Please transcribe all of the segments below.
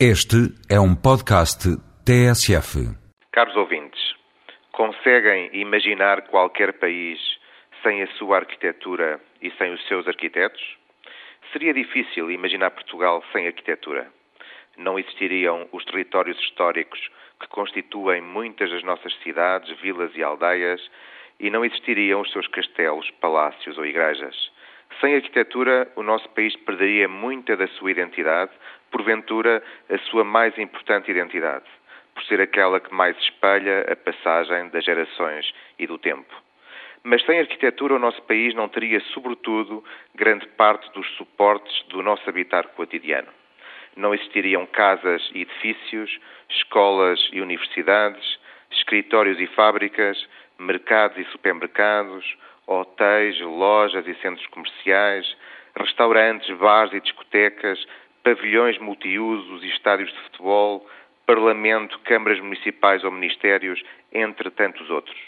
Este é um podcast TSF. Caros ouvintes, conseguem imaginar qualquer país sem a sua arquitetura e sem os seus arquitetos? Seria difícil imaginar Portugal sem arquitetura. Não existiriam os territórios históricos que constituem muitas das nossas cidades, vilas e aldeias, e não existiriam os seus castelos, palácios ou igrejas. Sem arquitetura, o nosso país perderia muita da sua identidade, porventura a sua mais importante identidade, por ser aquela que mais espelha a passagem das gerações e do tempo. Mas sem arquitetura, o nosso país não teria, sobretudo, grande parte dos suportes do nosso habitar cotidiano. Não existiriam casas e edifícios, escolas e universidades, escritórios e fábricas, mercados e supermercados, hotéis, lojas e centros comerciais, restaurantes, bares e discotecas, pavilhões multiusos e estádios de futebol, parlamento, câmaras municipais ou ministérios, entre tantos outros,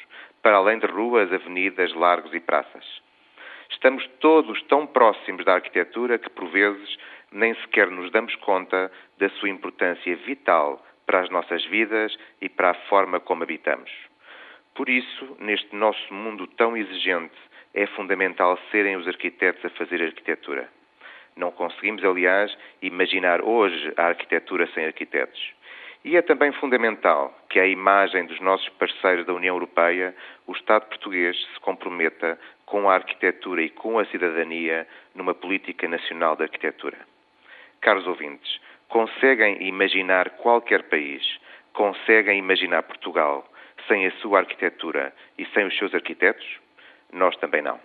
para além de ruas, avenidas, largos e praças. Estamos todos tão próximos da arquitetura que, por vezes, nem sequer nos damos conta da sua importância vital para as nossas vidas e para a forma como habitamos. Por isso, neste nosso mundo tão exigente, é fundamental serem os arquitetos a fazer arquitetura. Não conseguimos, aliás, imaginar hoje a arquitetura sem arquitetos. E é também fundamental que a imagem dos nossos parceiros da União Europeia, o Estado português, se comprometa com a arquitetura e com a cidadania numa política nacional de arquitetura. Caros ouvintes, conseguem imaginar qualquer país, conseguem imaginar Portugal sem a sua arquitetura e sem os seus arquitetos? Nós também não.